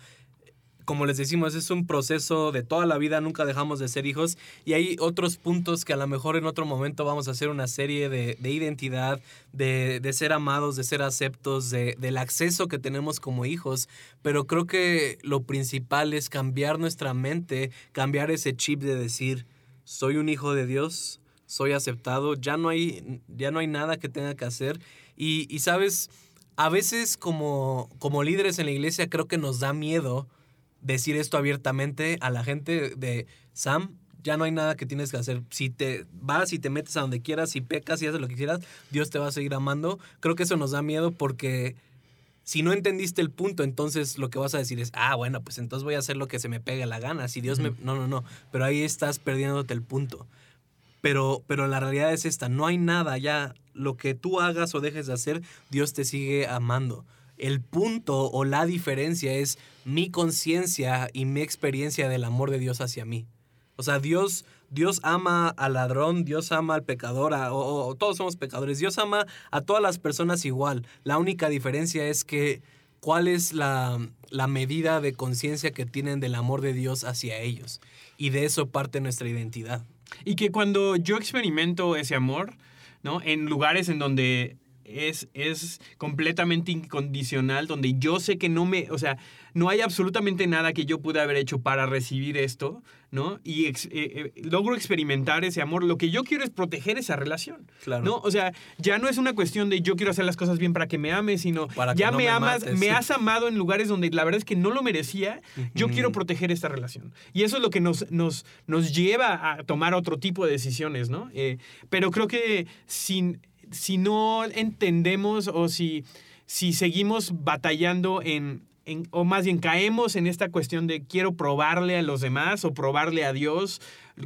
[SPEAKER 2] como les decimos, es un proceso de toda la vida, nunca dejamos de ser hijos y hay otros puntos que a lo mejor en otro momento vamos a hacer una serie de, identidad, de, ser amados, de ser aceptos, de, del acceso que tenemos como hijos, pero creo que lo principal es cambiar nuestra mente, cambiar ese chip de decir, soy un hijo de Dios, soy aceptado, ya no hay, ya no hay nada que tenga que hacer y, y sabes, a veces como, como líderes en la iglesia creo que nos da miedo decir esto abiertamente a la gente de Sam, ya no hay nada que tienes que hacer. Si te vas y te metes a donde quieras, si pecas y haces lo que quieras, Dios te va a seguir amando. Creo que eso nos da miedo porque si no entendiste el punto, entonces lo que vas a decir es, ah, bueno, pues entonces voy a hacer lo que se me pegue la gana. Si Dios me... No, no, no. Pero ahí estás perdiéndote el punto. Pero, pero la realidad es esta, no hay nada ya. Lo que tú hagas o dejes de hacer, Dios te sigue amando. El punto o la diferencia es mi conciencia y mi experiencia del amor de Dios hacia mí. O sea, Dios, Dios ama al ladrón, Dios ama al pecador, o, todos somos pecadores. Dios ama a todas las personas igual. La única diferencia es que cuál es la, la medida de conciencia que tienen del amor de Dios hacia ellos. Y de eso parte nuestra identidad.
[SPEAKER 3] Y que cuando yo experimento ese amor, ¿no? En lugares en donde es, es completamente incondicional, donde yo sé que no me, o sea, no hay absolutamente nada que yo pueda haber hecho para recibir esto, ¿no? Y eh, eh, logro experimentar ese amor. Lo que yo quiero es proteger esa relación, claro. ¿no? O sea, ya no es una cuestión de yo quiero hacer las cosas bien para que me ames, sino ya me, amas, me has amado en lugares donde la verdad es que no lo merecía. Yo quiero proteger esta relación. Y eso es lo que nos, nos, nos lleva a tomar otro tipo de decisiones, ¿no? Eh, pero creo que sin si no entendemos o si, si seguimos batallando en, en, o más bien caemos en esta cuestión de quiero probarle a los demás o probarle a Dios,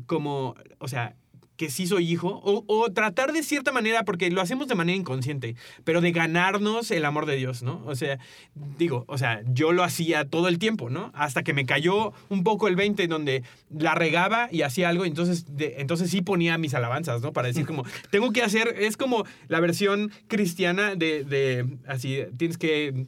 [SPEAKER 3] como, o sea, que sí soy hijo, o, tratar de cierta manera, porque lo hacemos de manera inconsciente, pero de ganarnos el amor de Dios, ¿no? O sea, digo, o sea, yo lo hacía todo el tiempo, ¿no? Hasta que me cayó un poco el 20 donde la regaba y hacía algo, entonces, entonces sí ponía mis alabanzas, ¿no? Para decir como, tengo que hacer, es como la versión cristiana de, de así, tienes que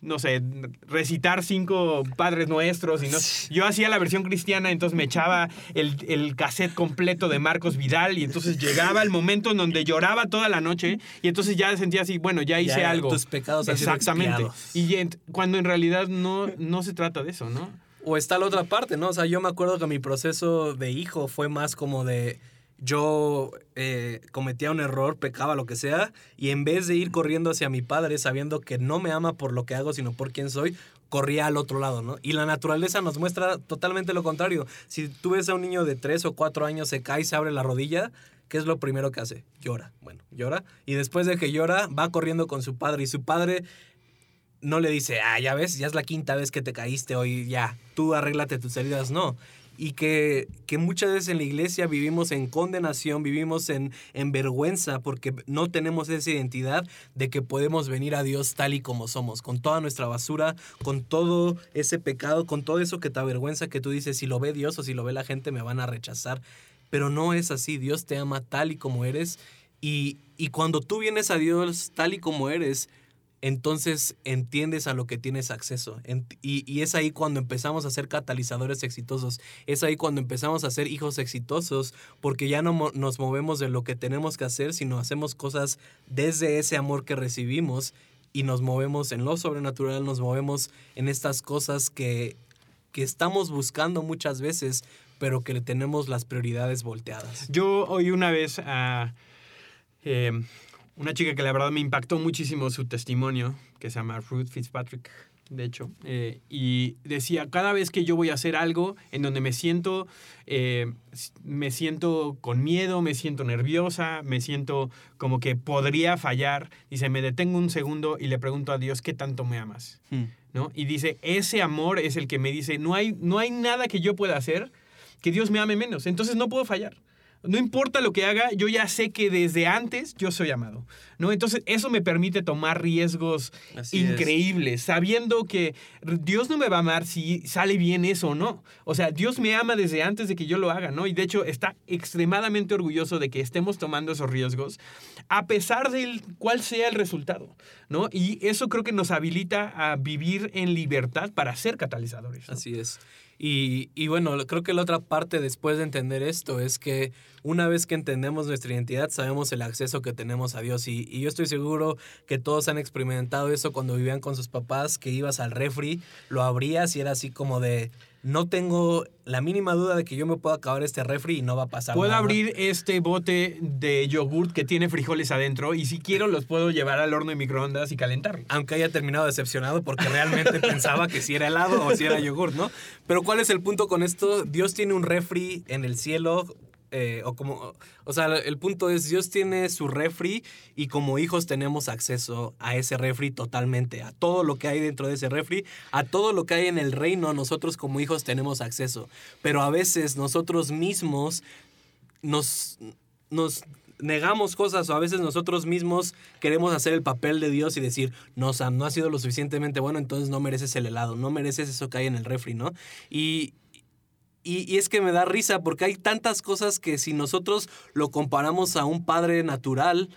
[SPEAKER 3] no sé, recitar cinco padres nuestros. Y no, yo hacía la versión cristiana, entonces me echaba el, el cassette completo de Marcos Vidal y entonces llegaba el momento en donde lloraba toda la noche y entonces ya sentía así, bueno, ya hice algo.
[SPEAKER 2] Tus pecados
[SPEAKER 3] Exactamente. Y cuando en realidad no, no se trata de eso, ¿no?
[SPEAKER 2] O está la otra parte, ¿no? O sea, yo me acuerdo que mi proceso de hijo fue más como de yo eh, cometía un error, pecaba, lo que sea, y en vez de ir corriendo hacia mi padre sabiendo que no me ama por lo que hago, sino por quién soy, corría al otro lado, ¿no? Y la naturaleza nos muestra totalmente lo contrario. Si tú ves a un niño de 3 o 4 años, se cae y se abre la rodilla, ¿qué es lo primero que hace? Llora. Bueno, llora. Y después de que llora, va corriendo con su padre. Y su padre no le dice, ah, ya ves, ya es la quinta vez que te caíste hoy, ya, tú arréglate tus heridas. No y que, que, muchas veces en la iglesia vivimos en condenación, vivimos en, en vergüenza porque no tenemos esa identidad de que podemos venir a Dios tal y como somos, con toda nuestra basura, con todo ese pecado, con todo eso que te avergüenza, que tú dices, si lo ve Dios o si lo ve la gente me van a rechazar. Pero no es así, Dios te ama tal y como eres y, y cuando tú vienes a Dios tal y como eres, entonces entiendes a lo que tienes acceso. Y, es ahí cuando empezamos a ser catalizadores exitosos. Es ahí cuando empezamos a ser hijos exitosos, porque ya no nos movemos de lo que tenemos que hacer, sino hacemos cosas desde ese amor que recibimos y nos movemos en lo sobrenatural, nos movemos en estas cosas que, que estamos buscando muchas veces, pero que le tenemos las prioridades volteadas.
[SPEAKER 3] Yo oí una vez a... Eh, una chica que la verdad me impactó muchísimo su testimonio, que se llama Ruth Fitzpatrick, de hecho, eh, y decía, cada vez que yo voy a hacer algo en donde me siento, eh, me siento con miedo, me siento nerviosa, me siento como que podría fallar, dice, me detengo un segundo y le pregunto a Dios, ¿qué tanto me amas? Hmm. ¿No? Y dice, ese amor es el que me dice, no hay, no hay nada que yo pueda hacer que Dios me ame menos, entonces no puedo fallar. No importa lo que haga, yo ya sé que desde antes yo soy amado, ¿no? Entonces eso me permite tomar riesgos
[SPEAKER 2] Así es.
[SPEAKER 3] increíbles, sabiendo que Dios no me va a amar si sale bien eso o no. O sea, Dios me ama desde antes de que yo lo haga, ¿no? Y de hecho está extremadamente orgulloso de que estemos tomando esos riesgos, a pesar del cuál sea el resultado, ¿no? Y eso creo que nos habilita a vivir en libertad para ser catalizadores. ¿no?
[SPEAKER 2] Así es. Y, y bueno, creo que la otra parte después de entender esto es que una vez que entendemos nuestra identidad, sabemos el acceso que tenemos a Dios. Y, y yo estoy seguro que todos han experimentado eso cuando vivían con sus papás, que ibas al refri, lo abrías y era así como de, no tengo la mínima duda de que yo me puedo acabar este refri y no va a pasar
[SPEAKER 3] Puedo
[SPEAKER 2] nada.
[SPEAKER 3] abrir este bote de yogurt que tiene frijoles adentro y si quiero los puedo llevar al horno de microondas y calentar.
[SPEAKER 2] aunque haya terminado decepcionado porque realmente pensaba que si era helado o si era yogur, ¿no? Pero ¿cuál es el punto con esto? Dios tiene un refri en el cielo. Eh, o como o sea el punto es Dios tiene su refri y como hijos tenemos acceso a ese refri totalmente a todo lo que hay dentro de ese refri a todo lo que hay en el reino nosotros como hijos tenemos acceso pero a veces nosotros mismos nos, nos negamos cosas o a veces nosotros mismos queremos hacer el papel de Dios y decir, no, Sam, no has sido lo suficientemente bueno, entonces no mereces el helado, no mereces eso que hay en el refri, ¿no? Y, y, y es que me da risa porque hay tantas cosas que si nosotros lo comparamos a un padre natural,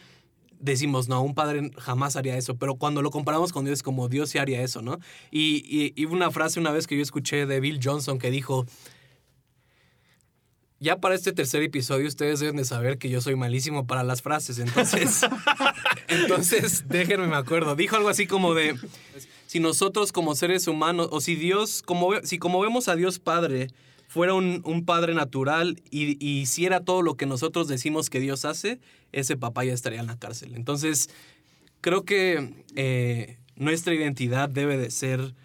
[SPEAKER 2] decimos, no, un padre jamás haría eso, pero cuando lo comparamos con Dios, como Dios sí haría eso, ¿no? Y, y, y una frase una vez que yo escuché de Bill Johnson que dijo, ya para este tercer episodio ustedes deben de saber que yo soy malísimo para las frases, entonces, entonces déjenme me acuerdo. Dijo algo así como de, si nosotros como seres humanos, o si Dios, como, si como vemos a Dios Padre, fuera un, un padre natural y, hiciera todo lo que nosotros decimos que Dios hace, ese papá ya estaría en la cárcel. Entonces, creo que eh, nuestra identidad debe de ser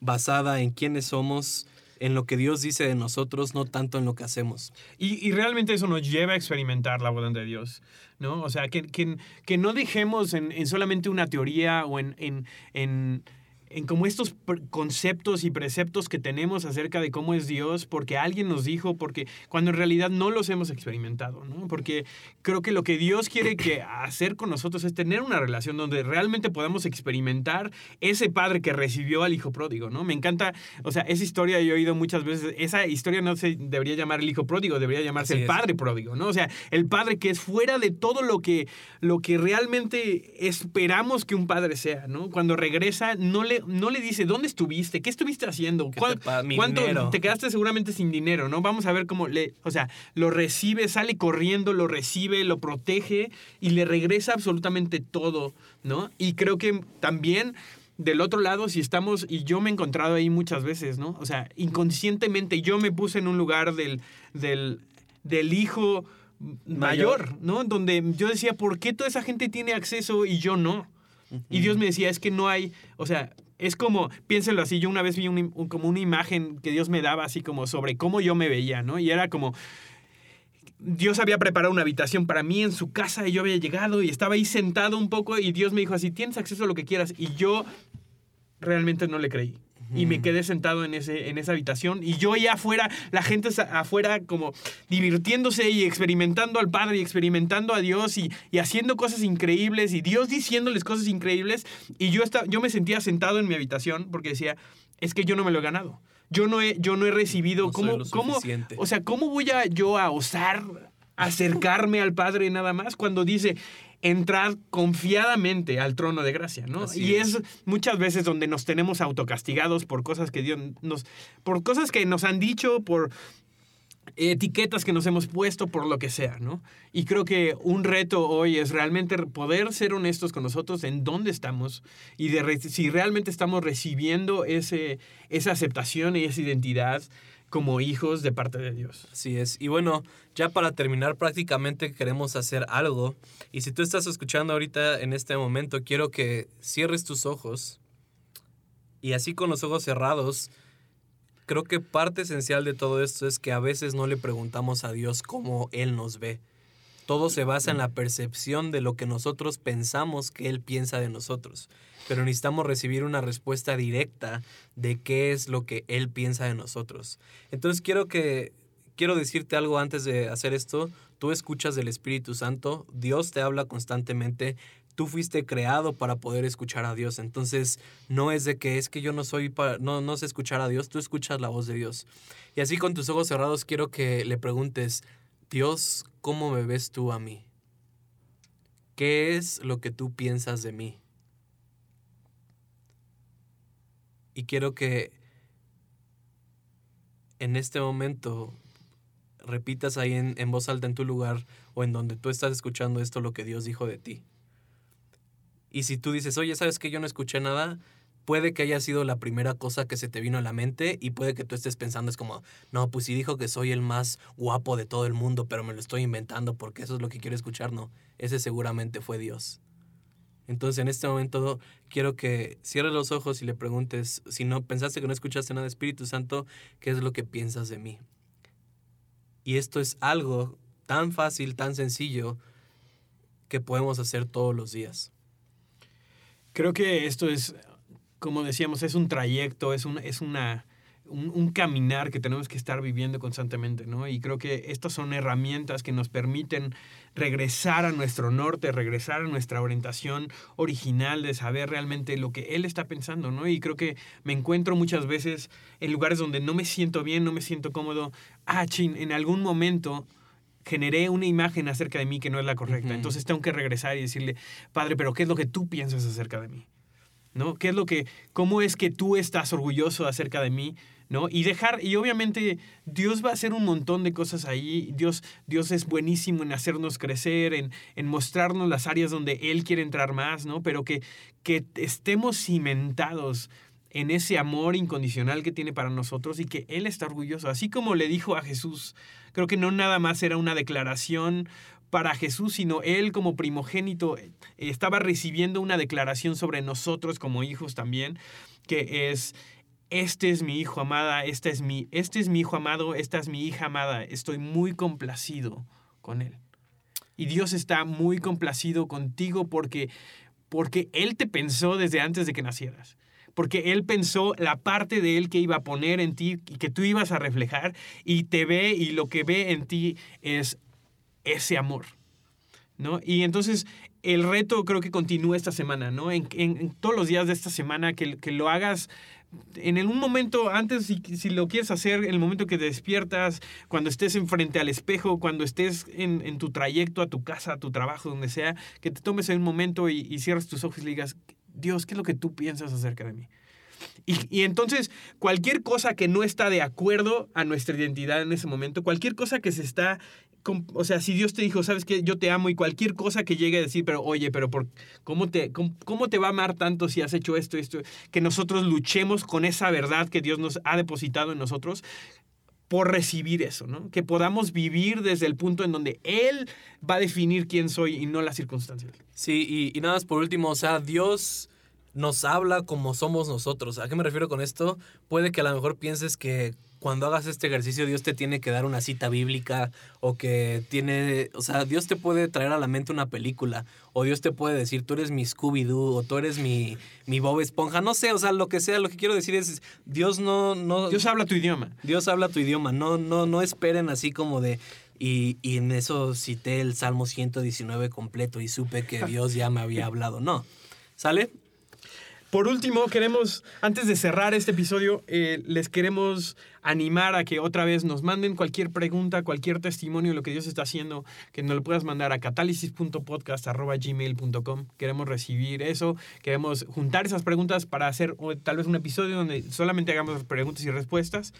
[SPEAKER 2] basada en quiénes somos, en lo que Dios dice de nosotros, no tanto en lo que hacemos.
[SPEAKER 3] Y, y realmente eso nos lleva a experimentar la voluntad de Dios, ¿no? O sea, que, que, que no dejemos en, en solamente una teoría o en, en, en como estos conceptos y preceptos que tenemos acerca de cómo es Dios, porque alguien nos dijo, porque cuando en realidad no los hemos experimentado, ¿no? Porque creo que lo que Dios quiere que hacer con nosotros es tener una relación donde realmente podamos experimentar ese padre que recibió al hijo pródigo, ¿no? Me encanta, o sea, esa historia yo he oído muchas veces, esa historia no se debería llamar el hijo pródigo, debería llamarse
[SPEAKER 2] Así
[SPEAKER 3] el
[SPEAKER 2] es.
[SPEAKER 3] padre pródigo, ¿no? O sea, el padre que es fuera de todo lo que, lo que realmente esperamos que un padre sea, ¿no? Cuando regresa, no le, no le dice, ¿dónde estuviste? ¿Qué estuviste haciendo?
[SPEAKER 2] Que
[SPEAKER 3] ¿Cuán-
[SPEAKER 2] te
[SPEAKER 3] ¿Cuánto
[SPEAKER 2] dinero.
[SPEAKER 3] te quedaste seguramente sin dinero, ¿no? Vamos a ver cómo le, o sea, lo recibe, sale corriendo, lo recibe, lo protege y le regresa absolutamente todo, ¿no? Y creo que también del otro lado, si estamos, y yo me he encontrado ahí muchas veces, ¿no? O sea, inconscientemente yo me puse en un lugar del, del, del hijo mayor, ¿no? Donde yo decía, ¿por qué toda esa gente tiene acceso y yo no? Y Dios me decía, es que no hay, o sea, es como, piénselo así, yo una vez vi como una imagen que Dios me daba así como sobre cómo yo me veía, ¿no? Y era como, Dios había preparado una habitación para mí en su casa y yo había llegado y estaba ahí sentado un poco y Dios me dijo así, tienes acceso a lo que quieras. Y yo realmente no le creí. Y me quedé sentado en, ese, en esa habitación y yo allá afuera, la gente afuera como divirtiéndose y experimentando al Padre y experimentando a Dios y, y haciendo cosas increíbles y Dios diciéndoles cosas increíbles. Y yo, estaba, yo me sentía sentado en mi habitación porque decía, es que yo no me lo he ganado. Yo no he, yo no he recibido,
[SPEAKER 2] No
[SPEAKER 3] ¿cómo, o sea, ¿cómo voy a yo a osar acercarme al Padre nada más cuando dice entrar confiadamente al trono de gracia, ¿no?
[SPEAKER 2] Así
[SPEAKER 3] y
[SPEAKER 2] es.
[SPEAKER 3] es. muchas veces donde nos tenemos autocastigados por cosas que Dios nos por cosas que nos han dicho, por etiquetas que nos hemos puesto por lo que sea, ¿no? Y creo que un reto hoy es realmente poder ser honestos con nosotros en dónde estamos y de re- si realmente estamos recibiendo ese, esa aceptación y esa identidad como hijos de parte de Dios.
[SPEAKER 2] Así es. Y bueno, ya para terminar, prácticamente queremos hacer algo. Y si tú estás escuchando ahorita en este momento, quiero que cierres tus ojos. Y así con los ojos cerrados, creo que parte esencial de todo esto es que a veces no le preguntamos a Dios cómo Él nos ve. Todo se basa en la percepción de lo que nosotros pensamos que Él piensa de nosotros. Pero necesitamos recibir una respuesta directa de qué es lo que Él piensa de nosotros. Entonces quiero que, quiero decirte algo antes de hacer esto. Tú escuchas del Espíritu Santo, Dios te habla constantemente, tú fuiste creado para poder escuchar a Dios. Entonces, no es de que es que yo no soy para, no, no sé escuchar a Dios, tú escuchas la voz de Dios. Y así con tus ojos cerrados quiero que le preguntes, Dios, ¿cómo me ves tú a mí? ¿Qué es lo que tú piensas de mí? Y quiero que en este momento repitas ahí en, en, voz alta en tu lugar o en donde tú estás escuchando esto lo que Dios dijo de ti. Y si tú dices, oye, ¿sabes que yo no escuché nada? Puede que haya sido la primera cosa que se te vino a la mente y puede que tú estés pensando, es como, no, pues si dijo que soy el más guapo de todo el mundo, pero me lo estoy inventando porque eso es lo que quiero escuchar. No, ese seguramente fue Dios. Entonces en este momento quiero que cierres los ojos y le preguntes, si no pensaste que no escuchaste nada de Espíritu Santo, ¿qué es lo que piensas de mí? Y esto es algo tan fácil, tan sencillo, que podemos hacer todos los días.
[SPEAKER 3] Creo que esto es, como decíamos, es un trayecto, es, un, es una, un, un, caminar que tenemos que estar viviendo constantemente, ¿no? Y creo que estas son herramientas que nos permiten regresar a nuestro norte, regresar a nuestra orientación original de saber realmente lo que Él está pensando, ¿no? Y creo que me encuentro muchas veces en lugares donde no me siento bien, no me siento cómodo. Ah, chin, en algún momento generé una imagen acerca de mí que no es la correcta. Uh -huh. Entonces tengo que regresar y decirle, Padre, pero ¿qué es lo que tú piensas acerca de mí? ¿No? ¿Qué es lo que, cómo es que tú estás orgulloso acerca de mí? ¿no? Y dejar, y obviamente Dios va a hacer un montón de cosas ahí. Dios, Dios es buenísimo en hacernos crecer, en, en mostrarnos las áreas donde Él quiere entrar más, ¿no? Pero que, que estemos cimentados en ese amor incondicional que tiene para nosotros y que Él está orgulloso. Así como le dijo a Jesús, creo que no nada más era una declaración para Jesús, sino Él como primogénito estaba recibiendo una declaración sobre nosotros como hijos también, que es este es mi hijo amada, este es mi, este es mi hijo amado, esta es mi hija amada, estoy muy complacido con él. Y Dios está muy complacido contigo porque, porque Él te pensó desde antes de que nacieras. Porque Él pensó la parte de Él que iba a poner en ti y que tú ibas a reflejar y te ve y lo que ve en ti es ese amor. ¿no? Y entonces el reto creo que continúa esta semana, ¿no? En, todos los días de esta semana que, lo hagas en un momento antes, si, lo quieres hacer, en el momento que te despiertas, cuando estés enfrente al espejo, cuando estés en, tu trayecto a tu casa, a tu trabajo, donde sea, que te tomes en un momento y, y cierres tus ojos y digas, Dios, ¿qué es lo que tú piensas acerca de mí? Y, y, entonces, cualquier cosa que no está de acuerdo a nuestra identidad en ese momento, cualquier cosa que se está o sea, si Dios te dijo, sabes que yo te amo y cualquier cosa que llegue a decir, pero oye, pero por, ¿cómo, te, cómo, ¿cómo te va a amar tanto si has hecho esto, esto? Que nosotros luchemos con esa verdad que Dios nos ha depositado en nosotros por recibir eso, ¿no? Que podamos vivir desde el punto en donde Él va a definir quién soy y no las circunstancias.
[SPEAKER 2] Sí, y, y nada más por último, o sea, Dios nos habla como somos nosotros. ¿A qué me refiero con esto? Puede que a lo mejor pienses que cuando hagas este ejercicio Dios te tiene que dar una cita bíblica o que tiene, o sea, Dios te puede traer a la mente una película o Dios te puede decir, tú eres mi Scooby-Doo o tú eres mi, mi Bob Esponja, no sé, o sea, lo que sea, lo que quiero decir es, Dios no... no
[SPEAKER 3] Dios habla tu idioma.
[SPEAKER 2] Dios habla tu idioma, no, no, no esperen así como de... Y, y en eso cité el Salmo 119 completo y supe que Dios ya me había hablado. No. ¿Sale?
[SPEAKER 3] Por último, queremos, antes de cerrar este episodio, eh, les queremos animar a que otra vez nos manden cualquier pregunta, cualquier testimonio de lo que Dios está haciendo, que nos lo puedas mandar a catálisis.podcast.gmail.com. Queremos recibir eso, queremos juntar esas preguntas para hacer tal vez un episodio donde solamente hagamos preguntas y respuestas.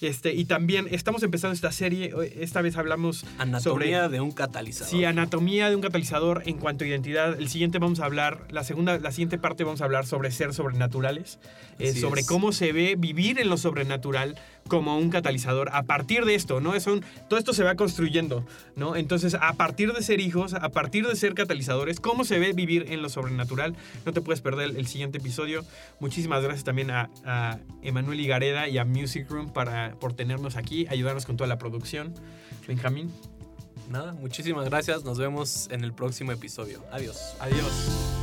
[SPEAKER 3] Este, y también estamos empezando esta serie, esta vez hablamos
[SPEAKER 2] anatomía
[SPEAKER 3] sobre...
[SPEAKER 2] de un catalizador.
[SPEAKER 3] Sí, anatomía de un catalizador en cuanto a identidad. El siguiente vamos a hablar, la segunda, la siguiente parte vamos a hablar sobre ser sobrenaturales, eh, sobre es. cómo se ve vivir en lo sobrenatural como un catalizador. A partir de esto, ¿no? Es un, todo esto se va construyendo, ¿no? Entonces, a partir de ser hijos, a partir de ser catalizadores, ¿cómo se ve vivir en lo sobrenatural? No te puedes perder el siguiente episodio. Muchísimas gracias también a, a Emanuel Igareda y a Music Room para, por tenernos aquí, ayudarnos con toda la producción. Benjamín.
[SPEAKER 2] Nada, muchísimas gracias. Nos vemos en el próximo episodio. Adiós.
[SPEAKER 3] Adiós.